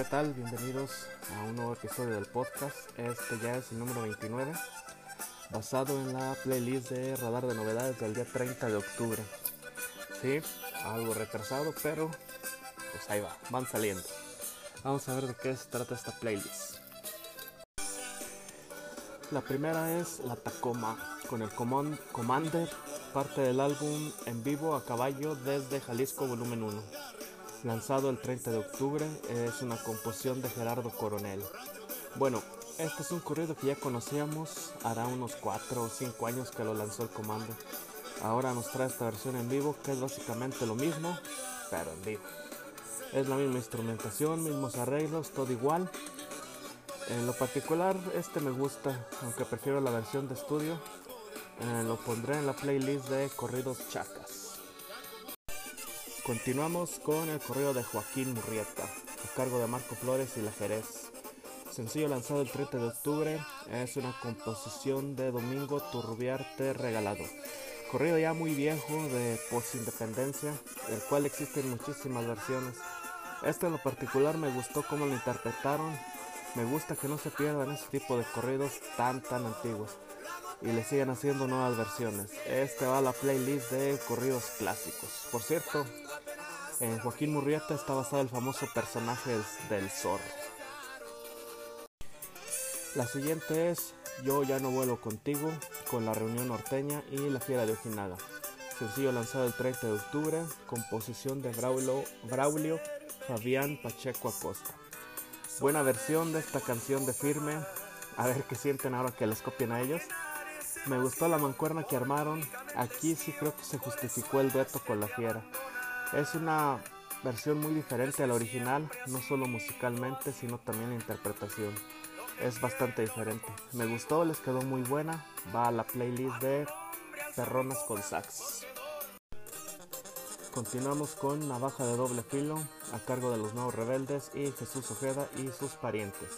¿qué tal? Bienvenidos a un nuevo episodio del podcast. Este ya es el número 29, basado en la playlist de Radar de Novedades del día 30 de octubre. Sí, algo retrasado, pero pues ahí va, van saliendo. Vamos a ver de qué se trata esta playlist. La primera es la Tacoma, con el Commander, parte del álbum en vivo a caballo desde Jalisco Volumen 1 lanzado el 30 de octubre, es una composición de Gerardo Coronel. Bueno, este es un corrido que ya conocíamos, hará unos 4 o 5 años que lo lanzó el comando. Ahora nos trae esta versión en vivo que es básicamente lo mismo, pero en vivo. Es la misma instrumentación, mismos arreglos, todo igual. En lo particular este me gusta, aunque prefiero la versión de estudio. Eh, lo pondré en la playlist de corridos chacas. Continuamos con el correo de Joaquín Murrieta, a cargo de Marco Flores y La Jerez. Sencillo lanzado el 30 de octubre, es una composición de Domingo Turbiarte Regalado. Correo ya muy viejo de post-independencia, el cual existen muchísimas versiones. Este en lo particular me gustó cómo lo interpretaron. Me gusta que no se pierdan ese tipo de corridos tan tan antiguos y le siguen haciendo nuevas versiones. Este va a la playlist de corridos clásicos. Por cierto, en Joaquín Murrieta está basado el famoso personaje del zorro. La siguiente es Yo ya no vuelo contigo, con la reunión norteña y la fiera de Ojinaga. Sencillo lanzado el 30 de octubre, composición de Braulio, Braulio Fabián Pacheco Acosta. Buena versión de esta canción de firme. A ver qué sienten ahora que les copien a ellos. Me gustó la mancuerna que armaron. Aquí sí creo que se justificó el dueto con la fiera. Es una versión muy diferente a la original, no solo musicalmente, sino también la interpretación. Es bastante diferente. Me gustó, les quedó muy buena. Va a la playlist de Perronas con Sax. Continuamos con Navaja de doble filo a cargo de los nuevos rebeldes y Jesús Ojeda y sus parientes.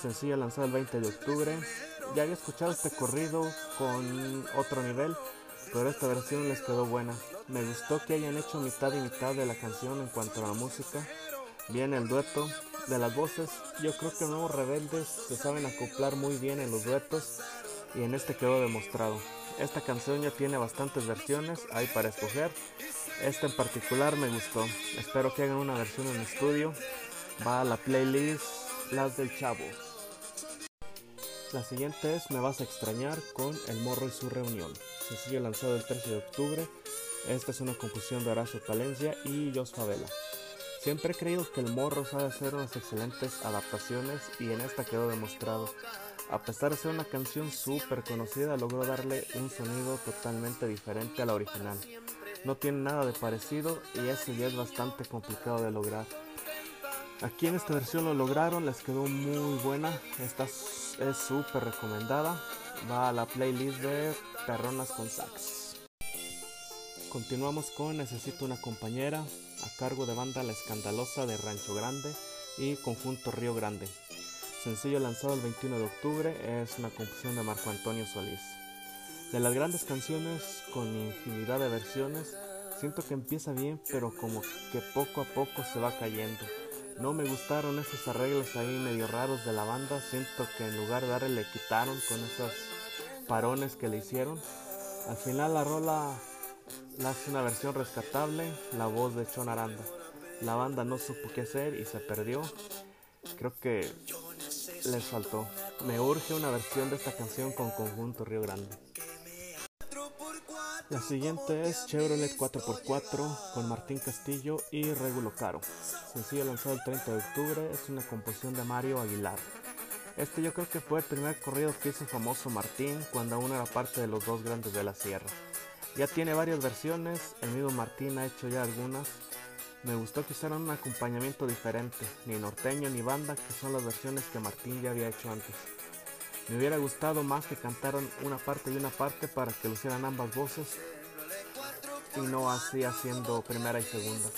Sencillo lanzado el 20 de octubre. Ya había escuchado este corrido con otro nivel, pero esta versión les quedó buena. Me gustó que hayan hecho mitad y mitad de la canción en cuanto a la música. Bien el dueto de las voces. Yo creo que nuevos rebeldes se saben acoplar muy bien en los duetos y en este quedó demostrado. Esta canción ya tiene bastantes versiones, hay para escoger. Esta en particular me gustó. Espero que hagan una versión en estudio. Va a la playlist Las del Chavo. La siguiente es Me vas a extrañar con El Morro y su reunión. Sencillo lanzado el 13 de octubre esta es una composición de Horacio Palencia y Jos Favela. Siempre he creído que el morro sabe hacer unas excelentes adaptaciones y en esta quedó demostrado. A pesar de ser una canción súper conocida, logró darle un sonido totalmente diferente a la original. No tiene nada de parecido y eso ya es bastante complicado de lograr. Aquí en esta versión lo lograron, les quedó muy buena. Esta es súper recomendada. Va a la playlist de Perronas con Sax. Continuamos con Necesito una compañera, a cargo de banda La Escandalosa de Rancho Grande y Conjunto Río Grande. Sencillo lanzado el 21 de octubre, es una composición de Marco Antonio Solís. De las grandes canciones con infinidad de versiones, siento que empieza bien, pero como que poco a poco se va cayendo. No me gustaron esos arreglos ahí medio raros de la banda, siento que en lugar de darle le quitaron con esos parones que le hicieron. Al final la rola hace una versión rescatable, la voz de Chon Aranda. La banda no supo qué hacer y se perdió. Creo que les faltó. Me urge una versión de esta canción con conjunto Río Grande. La siguiente es Chevrolet 4x4 con Martín Castillo y Regulo Caro. Sencillo lanzado el 30 de octubre, es una composición de Mario Aguilar. Este yo creo que fue el primer corrido que hizo famoso Martín cuando aún era parte de los dos grandes de la sierra. Ya tiene varias versiones, el mismo Martín ha hecho ya algunas. Me gustó que usaran un acompañamiento diferente, ni norteño ni banda, que son las versiones que Martín ya había hecho antes. Me hubiera gustado más que cantaran una parte y una parte para que lo hicieran ambas voces y no así haciendo primera y segunda.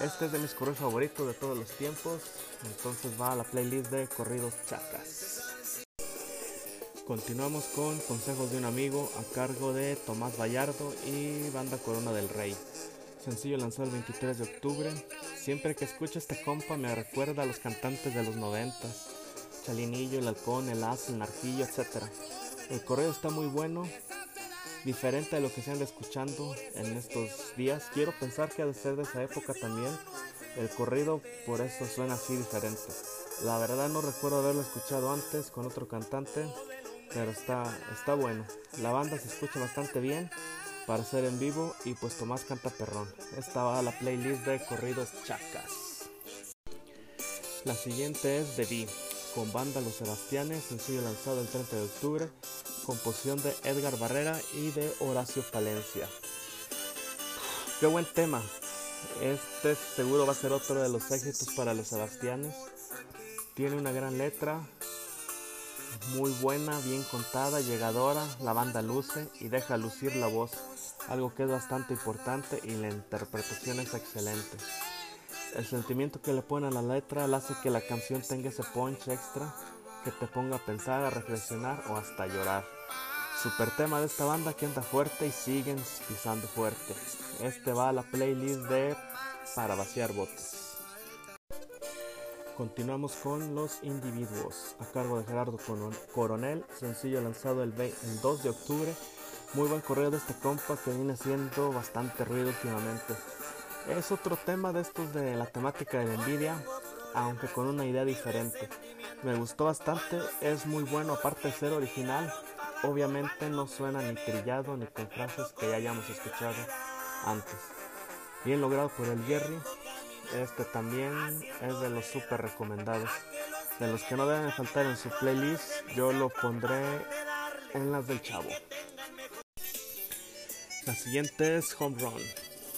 Este es de mis correos favoritos de todos los tiempos, entonces va a la playlist de corridos chacas. Continuamos con Consejos de un amigo a cargo de Tomás Vallardo y Banda Corona del Rey. sencillo lanzado el 23 de octubre. Siempre que escucho este compa me recuerda a los cantantes de los 90, Chalinillo, El Halcón, El As, El Narquillo, etc. El correo está muy bueno, diferente a lo que se anda escuchando en estos días. Quiero pensar que ha de ser de esa época también. El corrido por eso suena así diferente. La verdad no recuerdo haberlo escuchado antes con otro cantante, pero está, está bueno. La banda se escucha bastante bien para ser en vivo y pues Tomás canta perrón. Esta va a la playlist de corridos chacas. La siguiente es The Bee, con banda Los Sebastianes, sencillo lanzado el 30 de octubre, composición de Edgar Barrera y de Horacio Palencia. Qué buen tema. Este seguro va a ser otro de los éxitos para los Sebastianes. Tiene una gran letra, muy buena, bien contada, llegadora, la banda luce y deja lucir la voz, algo que es bastante importante y la interpretación es excelente. El sentimiento que le pone a la letra hace que la canción tenga ese punch extra que te ponga a pensar, a reflexionar o hasta llorar. Super tema de esta banda que anda fuerte y siguen pisando fuerte. Este va a la playlist de Para vaciar botes. Continuamos con Los Individuos, a cargo de Gerardo Coronel, sencillo lanzado el, 2 de octubre. Muy buen correo de este compa que viene siendo bastante ruido últimamente. Es otro tema de estos de la temática de la envidia, aunque con una idea diferente. Me gustó bastante, es muy bueno aparte de ser original. Obviamente no suena ni trillado ni con frases que ya hayamos escuchado antes. Bien logrado por el Jerry, este también es de los super recomendados. De los que no deben faltar en su playlist, yo lo pondré en las del chavo. La siguiente es Home Run,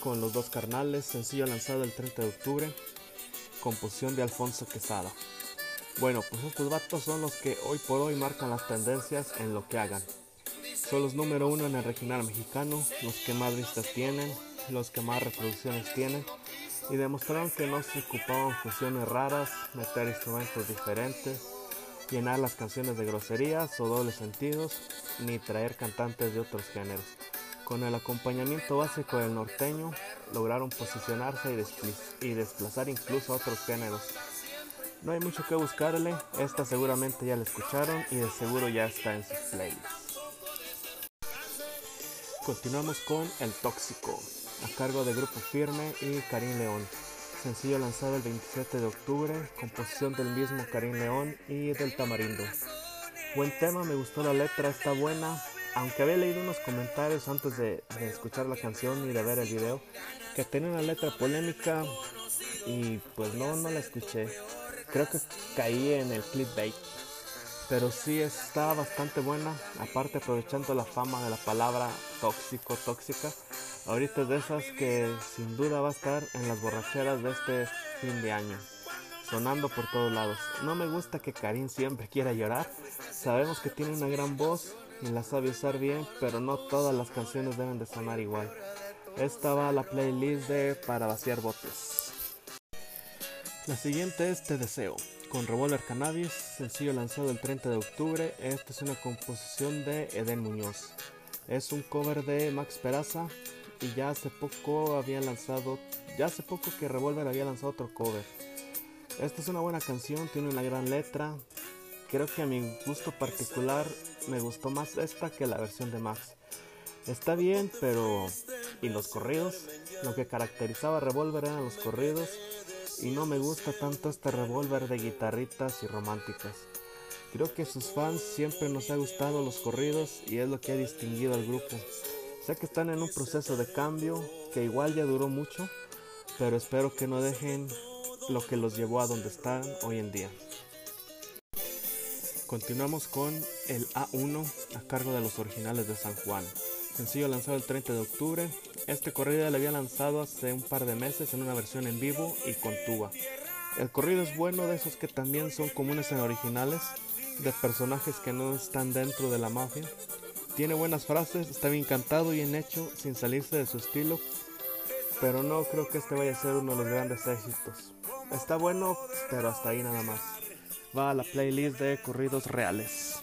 con los dos carnales, sencillo lanzado el 30 de octubre, composición de Alfonso Quesada. Bueno, pues estos vatos son los que hoy por hoy marcan las tendencias en lo que hagan. Son los número uno en el regional mexicano, los que más vistas tienen, los que más reproducciones tienen y demostraron que no se ocupaban funciones raras, meter instrumentos diferentes, llenar las canciones de groserías o dobles sentidos, ni traer cantantes de otros géneros. Con el acompañamiento básico del norteño, lograron posicionarse y, desplazar incluso a otros géneros. No hay mucho que buscarle, esta seguramente ya la escucharon y de seguro ya está en sus playlists. Continuamos con El Tóxico a cargo de Grupo Firme y Karim León. Sencillo lanzado el 27 de octubre, composición del mismo Karim León y del Tamarindo. Buen tema, me gustó la letra, está buena. Aunque había leído unos comentarios antes de, escuchar la canción y de ver el video, que tenía una letra polémica y pues no, no la escuché. Creo que caí en el clickbait. Pero sí está bastante buena, aparte aprovechando la fama de la palabra tóxico, tóxica Ahorita es de esas que sin duda va a estar en las borracheras de este fin de año, sonando por todos lados. No me gusta que Karim siempre quiera llorar. Sabemos que tiene una gran voz y la sabe usar bien, pero no todas las canciones deben de sonar igual. Esta va a la playlist de Para vaciar botes. La siguiente es Te Deseo, con Revolver Cannabis, sencillo lanzado el 30 de octubre. Esta es una composición de Eden Muñoz. Es un cover de Max Peraza y ya hace poco había lanzado, ya hace poco que Revolver había lanzado otro cover. Esta es una buena canción, tiene una gran letra. Creo que a mi gusto particular me gustó más esta que la versión de Max. Está bien, pero ¿y los corridos? Lo que caracterizaba Revolver eran los corridos y no me gusta tanto este Revolver de guitarritas y románticas. Creo que sus fans siempre nos ha gustado los corridos y es lo que ha distinguido al grupo. Sé que están en un proceso de cambio que igual ya duró mucho, pero espero que no dejen lo que los llevó a donde están hoy en día. Continuamos con el A1 a cargo de los originales de San Juan. Sencillo lanzado el 30 de octubre. Este corrido le había lanzado hace un par de meses en una versión en vivo y con tuba. El corrido es bueno de esos que también son comunes en originales, de personajes que no están dentro de la mafia, tiene buenas frases, está bien cantado, bien hecho, sin salirse de su estilo, pero no creo que este vaya a ser uno de los grandes éxitos. Está bueno, pero hasta ahí nada más. Va a la playlist de corridos reales.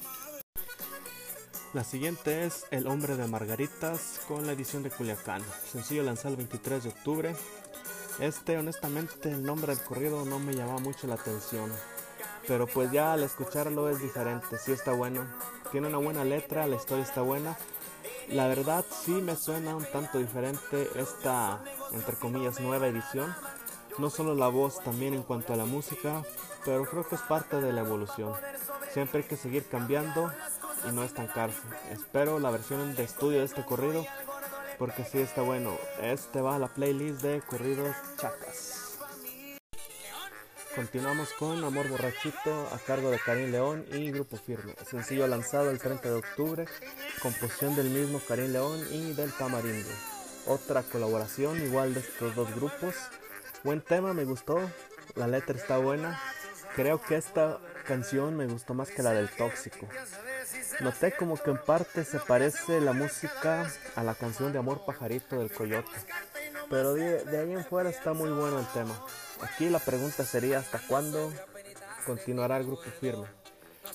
La siguiente es El hombre de Margaritas con la edición de Culiacán, sencillo lanzado el 23 de octubre. Este honestamente el nombre del corrido no me llama mucho la atención, pero pues ya al escucharlo es diferente, sí está bueno, tiene una buena letra, la historia está buena. La verdad sí me suena un tanto diferente esta, entre comillas, nueva edición. No solo la voz, también en cuanto a la música, pero creo que es parte de la evolución. Siempre hay que seguir cambiando y no estancarse. Espero la versión de estudio de este corrido porque si está bueno. Este va a la playlist de corridos chacas. Continuamos con Amor Borrachito a cargo de Karim León y Grupo Firme. Sencillo lanzado el 30 de octubre, composición del mismo Karim León y del Tamarindo. Otra colaboración igual de estos dos grupos. Buen tema, me gustó. La letra está buena. Creo que esta canción me gustó más que la del Tóxico. Noté como que en parte se parece la música a la canción de Amor Pajarito del Coyote. Pero de, ahí en fuera está muy bueno el tema. Aquí la pregunta sería hasta cuándo continuará el grupo firme.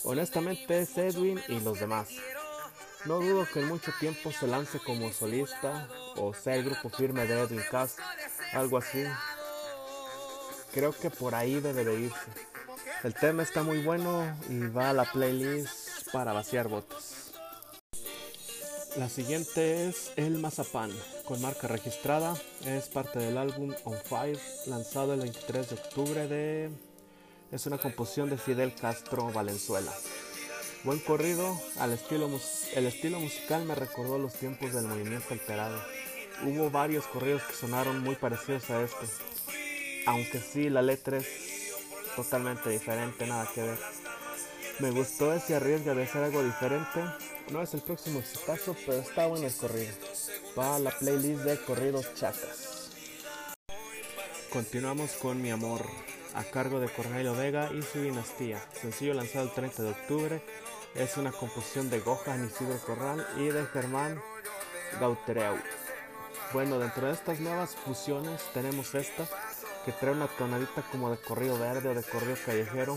Honestamente es Edwin y los demás. No dudo que en mucho tiempo se lance como solista o sea el grupo firme de Edwin Cass, algo así. Creo que por ahí debe de irse. El tema está muy bueno y va a la playlist para vaciar botes. La siguiente es El Mazapán, con marca registrada. Es parte del álbum On Fire, lanzado el 23 de octubre de... Es una composición de Fidel Castro Valenzuela. Buen corrido, al estilo el estilo musical me recordó los tiempos del movimiento alterado. Hubo varios corridos que sonaron muy parecidos a este, aunque sí la letra es totalmente diferente, nada que ver. Me gustó ese arriesgue de hacer algo diferente. No es el próximo exitazo, pero está bueno el corrido. Va a la playlist de corridos chacas. Continuamos con Mi Amor, a cargo de Cornelio Vega y su dinastía. Sencillo lanzado el 30 de octubre. Es una composición de Gohan Isidro Corral y de Germán Gautereu. Bueno, dentro de estas nuevas fusiones tenemos esta, que trae una tonadita como de corrido verde o de corrido callejero,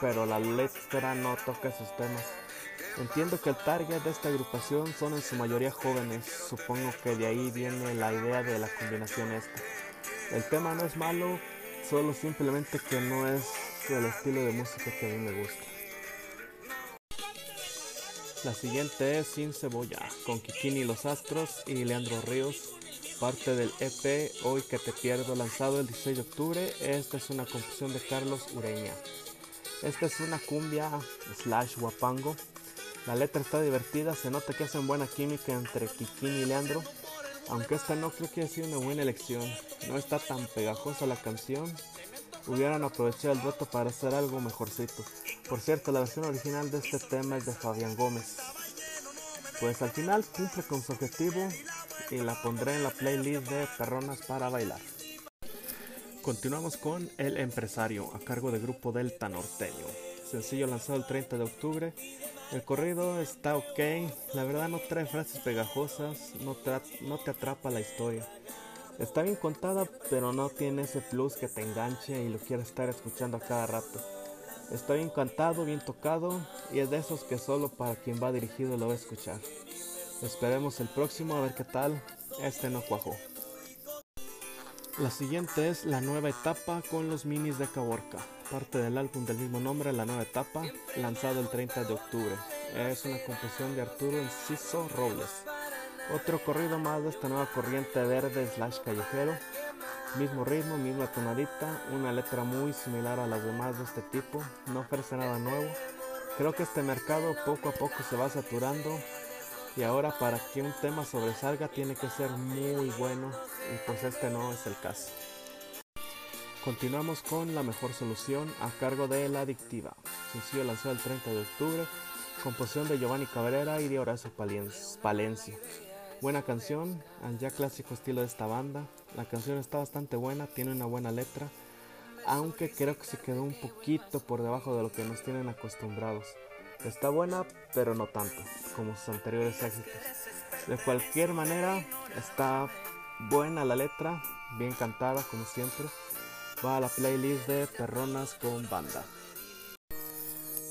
pero la letra no toca esos temas. Entiendo que el target de esta agrupación son en su mayoría jóvenes, supongo que de ahí viene la idea de la combinación esta. El tema no es malo, solo simplemente que no es el estilo de música que a mí me gusta. La siguiente es Sin Cebolla, con Kikini Los Astros y Leandro Ríos, parte del EP Hoy que te pierdo, lanzado el 16 de octubre. Esta es una composición de Carlos Ureña. Esta es una cumbia slash guapango. La letra está divertida, se nota que hacen buena química entre Kikín y Leandro. Aunque esta no creo que haya sido una buena elección. No está tan pegajosa la canción. Hubieran aprovechado el voto para hacer algo mejorcito. Por cierto, la versión original de este tema es de Fabián Gómez. Pues al final cumple con su objetivo y la pondré en la playlist de Perronas para bailar. Continuamos con El Empresario, a cargo del grupo Delta Norteño. Sencillo lanzado el 30 de octubre. El corrido está ok, la verdad no trae frases pegajosas, no, no te atrapa la historia. Está bien contada, pero no tiene ese plus que te enganche y lo quieres estar escuchando a cada rato. Está bien cantado, bien tocado y es de esos que solo para quien va dirigido lo va a escuchar. Esperemos el próximo a ver qué tal. Este no cuajó. La siguiente es La Nueva Etapa con los minis de Caborca, parte del álbum del mismo nombre, La Nueva Etapa, lanzado el 30 de octubre. Es una composición de Arturo Enciso Robles. Otro corrido más de esta nueva corriente verde slash callejero. Mismo ritmo, misma tonadita, una letra muy similar a las demás de este tipo, no ofrece nada nuevo. Creo que este mercado poco a poco se va saturando y ahora para que un tema sobresalga tiene que ser muy bueno y pues este no es el caso. Continuamos con La Mejor Solución a cargo de La Adictiva, sencillo lanzado el 30 de octubre, composición de Giovanni Cabrera y de Horacio Palencia. Buena canción, al ya clásico estilo de esta banda. La canción está bastante buena, tiene una buena letra, aunque creo que se quedó un poquito por debajo de lo que nos tienen acostumbrados. Está buena, pero no tanto como sus anteriores éxitos. De cualquier manera, está buena la letra, bien cantada como siempre. Va a la playlist de Perronas con Banda.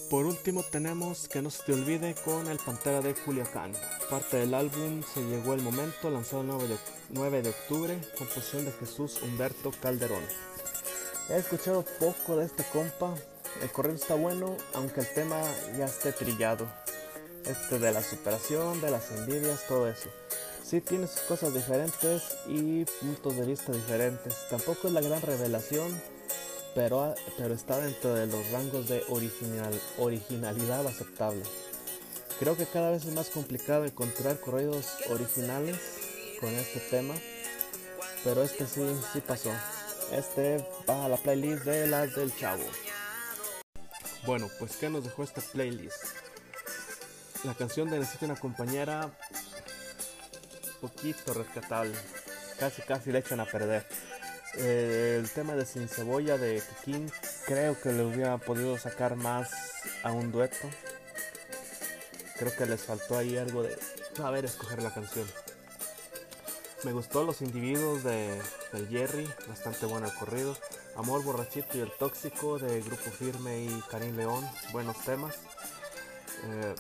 Por último tenemos Que no se te olvide con El Pantera de Culiacán. Parte del álbum Se llegó el momento, lanzado el 9 de, 9 de octubre, composición de Jesús Humberto Calderón. He escuchado poco de este compa, el correo está bueno, aunque el tema ya esté trillado. Este de la superación, de las envidias, todo eso. Sí tiene sus cosas diferentes y puntos de vista diferentes. Tampoco es la gran revelación, pero, pero está dentro de los rangos de original, originalidad aceptable. Creo que cada vez es más complicado encontrar corridos originales con este tema, pero este sí, sí pasó. Este va a la playlist de las del chavo. Bueno, pues ¿qué nos dejó esta playlist? La canción de Necesito una compañera, poquito rescatable, casi casi le echan a perder. El tema de Sin Cebolla de Kikín, creo que le hubiera podido sacar más a un dueto. Creo que les faltó ahí algo de saber escoger la canción. Me gustó los individuos de, del Jerry, bastante bueno el corrido. Amor Borrachito y el Tóxico de Grupo Firme y Karim León, buenos temas. Eh,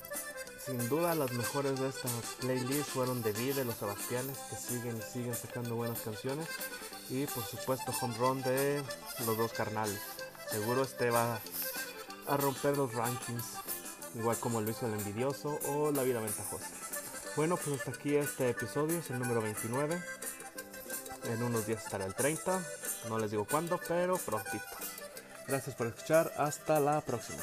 sin duda las mejores de esta playlist fueron de Vida, los Sebastianes, que siguen y siguen sacando buenas canciones. Y por supuesto Home Run de los dos carnales. Seguro este va a romper los rankings, igual como lo hizo el envidioso o la vida ventajosa. Bueno, pues hasta aquí este episodio, es el número 29. En unos días estará el 30. No les digo cuándo, pero prontito. Gracias por escuchar. Hasta la próxima.